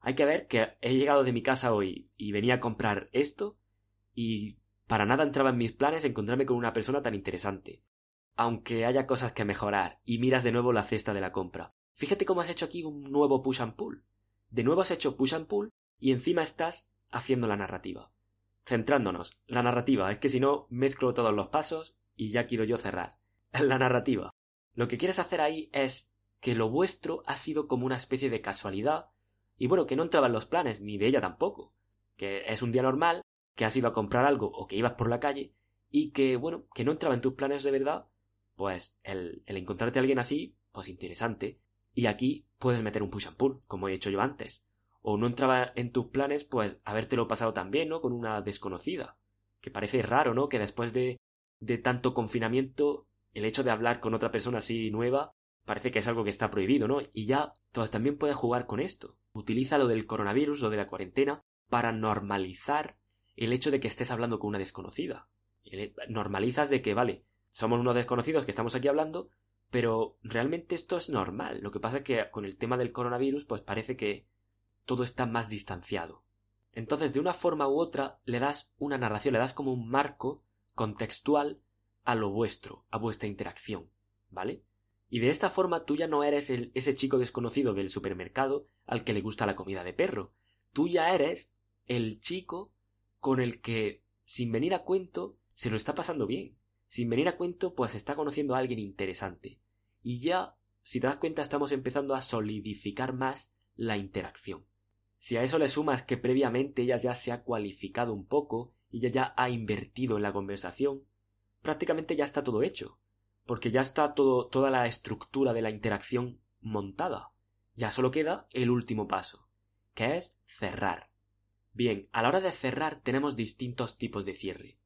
hay que ver que he llegado de mi casa hoy y venía a comprar esto y para nada entraba en mis planes encontrarme con una persona tan interesante. Aunque haya cosas que mejorar y miras de nuevo la cesta de la compra. Fíjate cómo has hecho aquí un nuevo push and pull. De nuevo has hecho push and pull y encima estás haciendo la narrativa. Centrándonos, la narrativa, es que si no mezclo todos los pasos y ya quiero yo cerrar. La narrativa. Lo que quieres hacer ahí es que lo vuestro ha sido como una especie de casualidad y bueno, que no entraba en los planes, ni de ella tampoco. Que es un día normal, que has ido a comprar algo o que ibas por la calle y que, bueno, que no entraba en tus planes de verdad, pues el, encontrarte a alguien así, pues interesante. Y aquí puedes meter un push and pull, como he hecho yo antes. O no entraba en tus planes, pues habértelo pasado también, ¿no? Con una desconocida. Que parece raro, ¿no? Que después de, de tanto confinamiento, el hecho de hablar con otra persona así nueva, parece que es algo que está prohibido, ¿no? Y ya, pues también puedes jugar con esto. Utiliza lo del coronavirus, lo de la cuarentena, para normalizar el hecho de que estés hablando con una desconocida. Normalizas de que, vale, somos unos desconocidos que estamos aquí hablando, pero realmente esto es normal. Lo que pasa es que con el tema del coronavirus, pues parece que todo está más distanciado. Entonces, de una forma u otra, le das una narración, le das como un marco contextual a lo vuestro, a vuestra interacción, ¿vale? Y de esta forma tú ya no eres ese chico desconocido del supermercado al que le gusta la comida de perro. Tú ya eres el chico con el que, sin venir a cuento, se lo está pasando bien. Sin venir a cuento, pues está conociendo a alguien interesante. Y ya, si te das cuenta, estamos empezando a solidificar más la interacción. Si a eso le sumas que previamente ella ya se ha cualificado un poco ella ya ha invertido en la conversación, prácticamente ya está todo hecho porque ya está toda la estructura de la interacción montada. Ya solo queda el último paso, que es cerrar. Bien, a la hora de cerrar tenemos distintos tipos de cierre.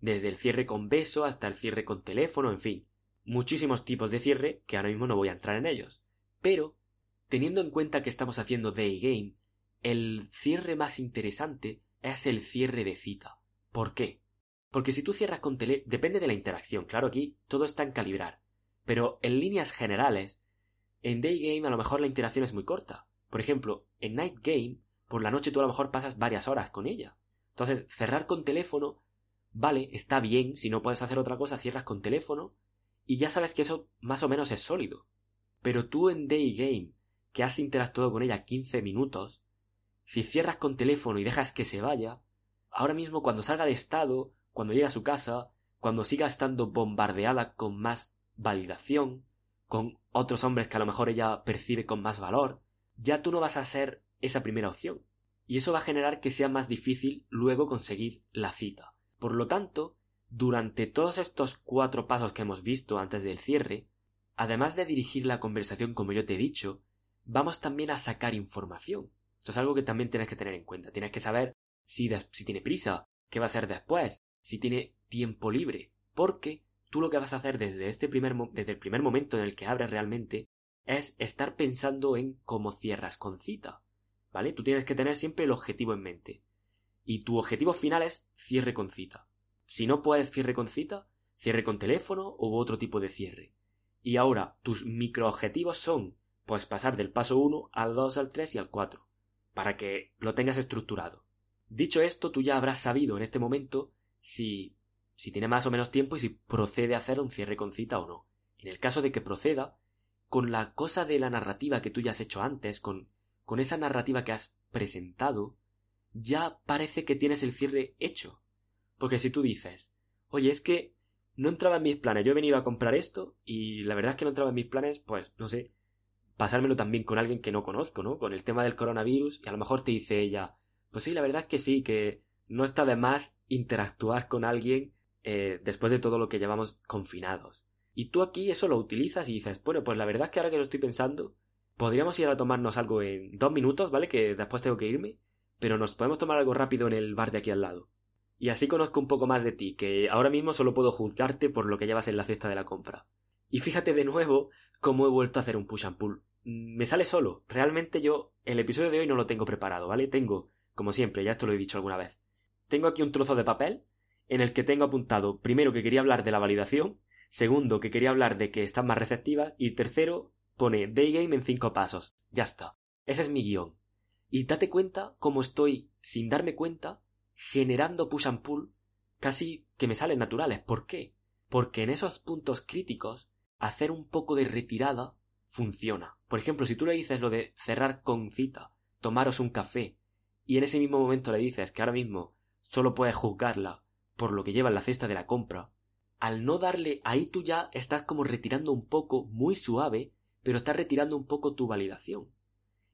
Desde el cierre con beso hasta el cierre con teléfono, en fin. Muchísimos tipos de cierre que ahora mismo no voy a entrar en ellos. Pero, teniendo en cuenta que estamos haciendo day game, el cierre más interesante es el cierre de cita. ¿Por qué? Porque si tú cierras con tele, depende de la interacción. Claro, aquí todo está en calibrar. Pero en líneas generales, en Day Game a lo mejor la interacción es muy corta. Por ejemplo, en Night Game, por la noche tú a lo mejor pasas varias horas con ella. Entonces, cerrar con teléfono, vale, está bien, si no puedes hacer otra cosa, cierras con teléfono y ya sabes que eso más o menos es sólido. Pero tú en Day Game, que has interactuado con ella 15 minutos, si cierras con teléfono y dejas que se vaya, ahora mismo cuando salga de estado cuando llegue a su casa, cuando siga estando bombardeada con más validación, con otros hombres que a lo mejor ella percibe con más valor, ya tú no vas a ser esa primera opción. Y eso va a generar que sea más difícil luego conseguir la cita. Por lo tanto, durante todos estos cuatro pasos que hemos visto antes del cierre, además de dirigir la conversación como yo te he dicho, vamos también a sacar información. Esto es algo que también tienes que tener en cuenta. Tienes que saber si, tiene prisa, qué va a hacer después, si tiene tiempo libre, porque tú lo que vas a hacer desde este primer desde el primer momento en el que abres realmente es estar pensando en cómo cierras con cita, ¿vale? Tú tienes que tener siempre el objetivo en mente. Y tu objetivo final es cierre con cita. Si no puedes cierre con cita, cierre con teléfono u otro tipo de cierre. Y ahora, tus microobjetivos son, pues pasar del paso 1 al 2, al 3 y al 4, para que lo tengas estructurado. Dicho esto, tú ya habrás sabido en este momento si, si tiene más o menos tiempo y si procede a hacer un cierre con cita o no. En el caso de que proceda, con la cosa de la narrativa que tú ya has hecho antes, con, con esa narrativa que has presentado, ya parece que tienes el cierre hecho. Porque si tú dices, oye, es que no entraba en mis planes, yo he venido a comprar esto y la verdad es que no entraba en mis planes, pues, no sé, pasármelo también con alguien que no conozco, ¿no? Con el tema del coronavirus y a lo mejor te dice ella, pues sí, la verdad es que sí, que no está de más interactuar con alguien eh, después de todo lo que llevamos confinados. Y tú aquí eso lo utilizas y dices, bueno, pues la verdad es que ahora que lo estoy pensando, podríamos ir a tomarnos algo en dos minutos, ¿vale? Que después tengo que irme, pero nos podemos tomar algo rápido en el bar de aquí al lado. Y así conozco un poco más de ti, que ahora mismo solo puedo juzgarte por lo que llevas en la cesta de la compra. Y fíjate de nuevo cómo he vuelto a hacer un push and pull. Me sale solo. Realmente yo el episodio de hoy no lo tengo preparado, ¿vale? Tengo, como siempre, ya esto lo he dicho alguna vez, tengo aquí un trozo de papel en el que tengo apuntado, primero, que quería hablar de la validación, segundo, que quería hablar de que están más receptivas y tercero, pone Day Game en cinco pasos. Ya está. Ese es mi guion. Y date cuenta cómo estoy, sin darme cuenta, generando push and pull casi que me salen naturales. ¿Por qué? Porque en esos puntos críticos, hacer un poco de retirada funciona. Por ejemplo, si tú le dices lo de cerrar con cita, tomaros un café, y en ese mismo momento le dices que ahora mismo solo puedes juzgarla por lo que lleva en la cesta de la compra, al no darle ahí tú ya estás como retirando un poco, muy suave, pero estás retirando un poco tu validación.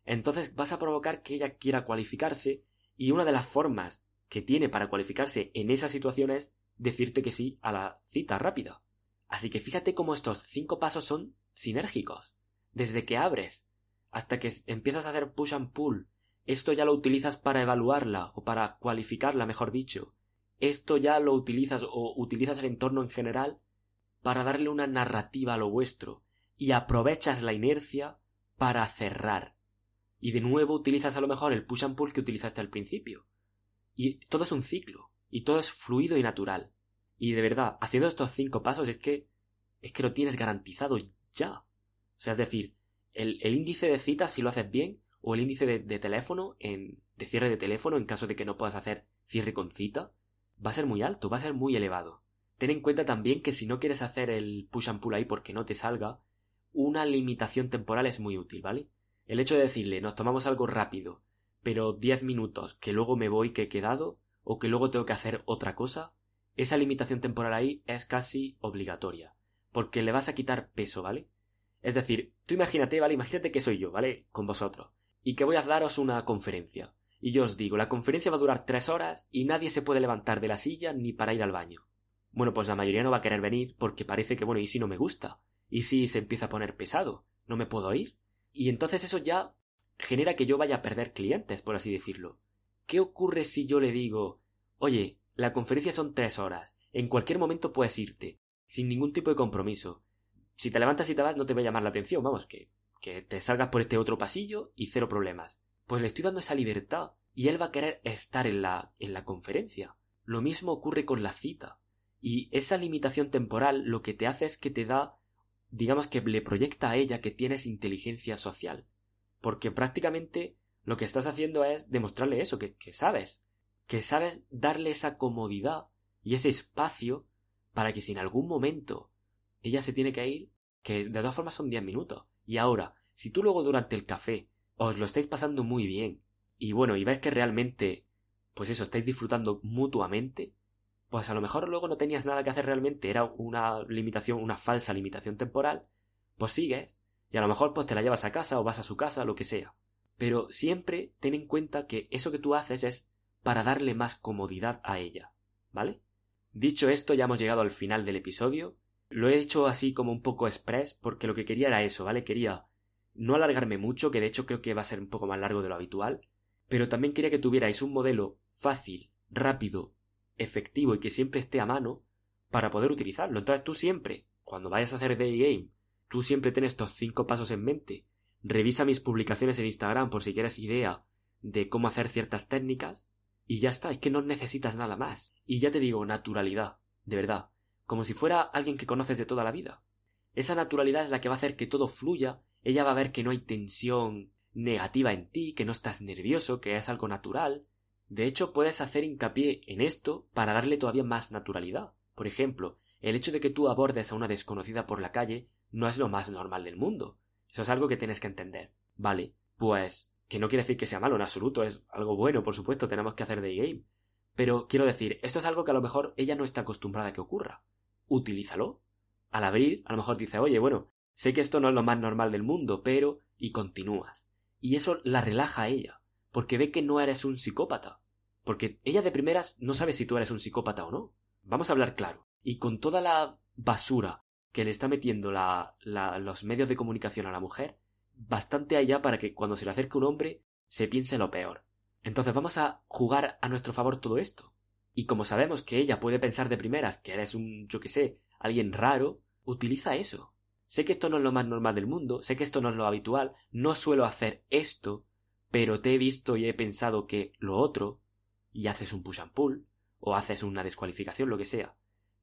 Entonces vas a provocar que ella quiera cualificarse y una de las formas que tiene para cualificarse en esa situación es decirte que sí a la cita rápida. Así que fíjate cómo estos cinco pasos son sinérgicos. Desde que abres hasta que empiezas a hacer push and pull, esto ya lo utilizas para evaluarla o para cualificarla, mejor dicho. Esto ya lo utilizas o utilizas el entorno en general para darle una narrativa a lo vuestro y aprovechas la inercia para cerrar. Y de nuevo utilizas a lo mejor el push and pull que utilizaste al principio. Y todo es un ciclo, y todo es fluido y natural. Y de verdad, haciendo estos cinco pasos es que es que lo tienes garantizado ya. O sea, es decir, el, índice de citas, si lo haces bien, o el índice de, teléfono, en, de cierre de teléfono, en caso de que no puedas hacer cierre con cita, va a ser muy alto, va a ser muy elevado. Ten en cuenta también que si no quieres hacer el push and pull ahí porque no te salga, una limitación temporal es muy útil, ¿vale? El hecho de decirle, nos tomamos algo rápido, pero 10 minutos, que luego me voy que he quedado, o que luego tengo que hacer otra cosa, esa limitación temporal ahí es casi obligatoria, porque le vas a quitar peso, ¿vale? Es decir, tú imagínate, ¿vale? Imagínate que soy yo, ¿vale? Con vosotros. Y que voy a daros una conferencia. Y yo os digo, la conferencia va a durar tres horas y nadie se puede levantar de la silla ni para ir al baño. Bueno, pues la mayoría no va a querer venir porque parece que, bueno, ¿y si no me gusta? ¿Y si se empieza a poner pesado? ¿No me puedo ir? Y entonces eso ya genera que yo vaya a perder clientes, por así decirlo. ¿Qué ocurre si yo le digo, oye, la conferencia son tres horas, en cualquier momento puedes irte, sin ningún tipo de compromiso, si te levantas y te vas, no te va a llamar la atención, vamos, que, que te salgas por este otro pasillo y cero problemas. Pues le estoy dando esa libertad y él va a querer estar en la, en la conferencia. Lo mismo ocurre con la cita. Y esa limitación temporal lo que te hace es que te da, digamos que le proyecta a ella que tienes inteligencia social. Porque prácticamente lo que estás haciendo es demostrarle eso, que, sabes. Que sabes darle esa comodidad y ese espacio para que si en algún momento ella se tiene que ir, que de todas formas son 10 minutos. Y ahora, si tú luego durante el café os lo estáis pasando muy bien, y bueno, y ves que realmente, pues eso, estáis disfrutando mutuamente, pues a lo mejor luego no tenías nada que hacer realmente, era una limitación, una falsa limitación temporal, pues sigues, y a lo mejor pues te la llevas a casa o vas a su casa, lo que sea. Pero siempre ten en cuenta que eso que tú haces es para darle más comodidad a ella, ¿vale? Dicho esto, ya hemos llegado al final del episodio. Lo he hecho así como un poco express porque lo que quería era eso, ¿vale? Quería no alargarme mucho, que de hecho creo que va a ser un poco más largo de lo habitual, pero también quería que tuvierais un modelo fácil, rápido, efectivo y que siempre esté a mano para poder utilizarlo. Entonces tú siempre, cuando vayas a hacer day game, tú siempre tienes estos cinco pasos en mente. Revisa mis publicaciones en Instagram por si quieres idea de cómo hacer ciertas técnicas y ya está, es que no necesitas nada más. Y ya te digo, naturalidad, de verdad como si fuera alguien que conoces de toda la vida. Esa naturalidad es la que va a hacer que todo fluya, ella va a ver que no hay tensión negativa en ti, que no estás nervioso, que es algo natural. De hecho, puedes hacer hincapié en esto para darle todavía más naturalidad. Por ejemplo, el hecho de que tú abordes a una desconocida por la calle no es lo más normal del mundo. Eso es algo que tienes que entender. Vale, pues que no quiere decir que sea malo en absoluto, es algo bueno, por supuesto, tenemos que hacer de game. Pero quiero decir, esto es algo que a lo mejor ella no está acostumbrada a que ocurra utilízalo. Al abrir, a lo mejor dice, oye, bueno, sé que esto no es lo más normal del mundo, pero... y continúas. Y eso la relaja a ella, porque ve que no eres un psicópata. Porque ella de primeras no sabe si tú eres un psicópata o no. Vamos a hablar claro. Y con toda la basura que le está metiendo la, los medios de comunicación a la mujer, bastante allá para que cuando se le acerque un hombre se piense lo peor. Entonces vamos a jugar a nuestro favor todo esto. Y como sabemos que ella puede pensar de primeras que eres un, yo qué sé, alguien raro, utiliza eso. Sé que esto no es lo más normal del mundo, sé que esto no es lo habitual, no suelo hacer esto, pero te he visto y he pensado que lo otro, y haces un push and pull, o haces una descualificación, lo que sea.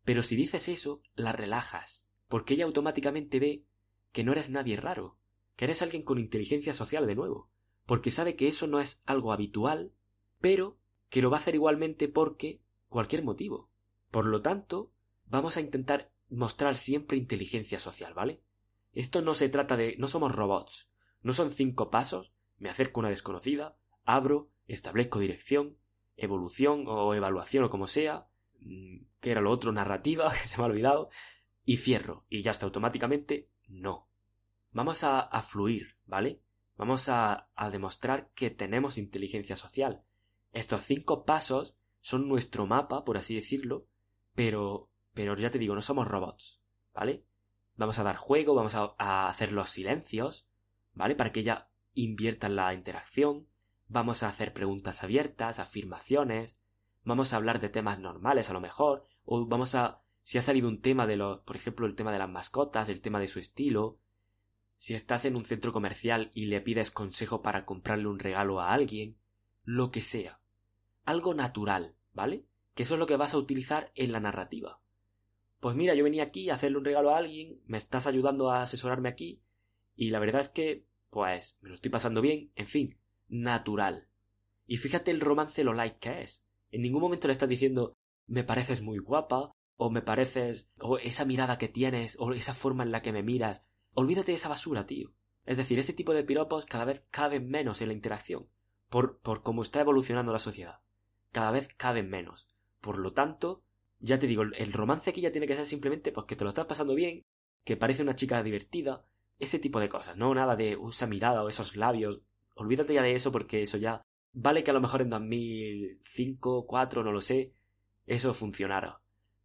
Pero si dices eso, la relajas, porque ella automáticamente ve que no eres nadie raro, que eres alguien con inteligencia social de nuevo, porque sabe que eso no es algo habitual, pero que lo va a hacer igualmente porque cualquier motivo. Por lo tanto, vamos a intentar mostrar siempre inteligencia social, ¿vale? Esto no se trata de... no somos robots, no son cinco pasos, me acerco a una desconocida, abro, establezco dirección, evolución o evaluación o como sea, mm, que era lo otro, narrativa, que se me ha olvidado, y cierro, y ya está automáticamente, no. Vamos a, fluir, ¿vale? Vamos a, a demostrar que tenemos inteligencia social. Estos cinco pasos son nuestro mapa, por así decirlo, pero, pero ya te digo, no somos robots, ¿vale? Vamos a dar juego, vamos a, a hacer los silencios, ¿vale? Para que ella invierta en la interacción, vamos a hacer preguntas abiertas, afirmaciones, vamos a hablar de temas normales a lo mejor, o vamos a, si ha salido un tema de los, por ejemplo, el tema de las mascotas, el tema de su estilo, si estás en un centro comercial y le pides consejo para comprarle un regalo a alguien, lo que sea. Algo natural, ¿vale? Que eso es lo que vas a utilizar en la narrativa. Pues mira, yo venía aquí a hacerle un regalo a alguien, me estás ayudando a asesorarme aquí, y la verdad es que, pues, me lo estoy pasando bien, en fin, natural. Y fíjate el romance lo like que es. En ningún momento le estás diciendo me pareces muy guapa, o me pareces, o esa mirada que tienes, o esa forma en la que me miras. Olvídate de esa basura, tío. Es decir, ese tipo de piropos cada vez caben menos en la interacción, por, por cómo está evolucionando la sociedad. Cada vez caben menos. Por lo tanto, ya te digo, el romance aquí ya tiene que ser simplemente pues que te lo estás pasando bien, que parece una chica divertida, ese tipo de cosas, no nada de esa mirada o esos labios olvídate ya de eso porque eso ya vale que a lo mejor en 2005, 2004, no lo sé, eso funcionara.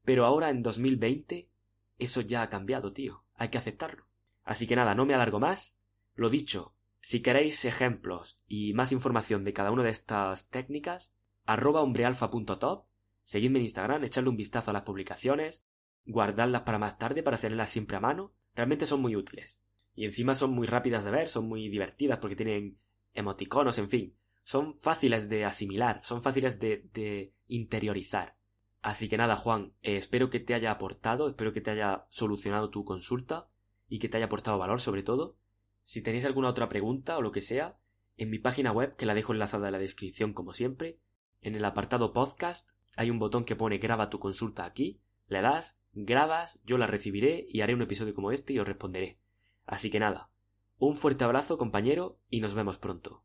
Pero ahora en 2020 eso ya ha cambiado, tío. Hay que aceptarlo. Así que nada, no me alargo más. Lo dicho, si queréis ejemplos y más información de cada una de estas técnicas, arroba hombrealfa.top, seguidme en Instagram, echadle un vistazo a las publicaciones, guardadlas para más tarde para tenerlas siempre a mano, realmente son muy útiles. Y encima son muy rápidas de ver, son muy divertidas porque tienen emoticonos, en fin, son fáciles de asimilar, son fáciles de, interiorizar. Así que nada, Juan, eh, espero que te haya aportado, espero que te haya solucionado tu consulta y que te haya aportado valor sobre todo. Si tenéis alguna otra pregunta o lo que sea, en mi página web, que la dejo enlazada en la descripción como siempre, en el apartado podcast hay un botón que pone graba tu consulta aquí, le das, grabas, yo la recibiré y haré un episodio como este y os responderé. Así que nada, un fuerte abrazo, compañero, y nos vemos pronto.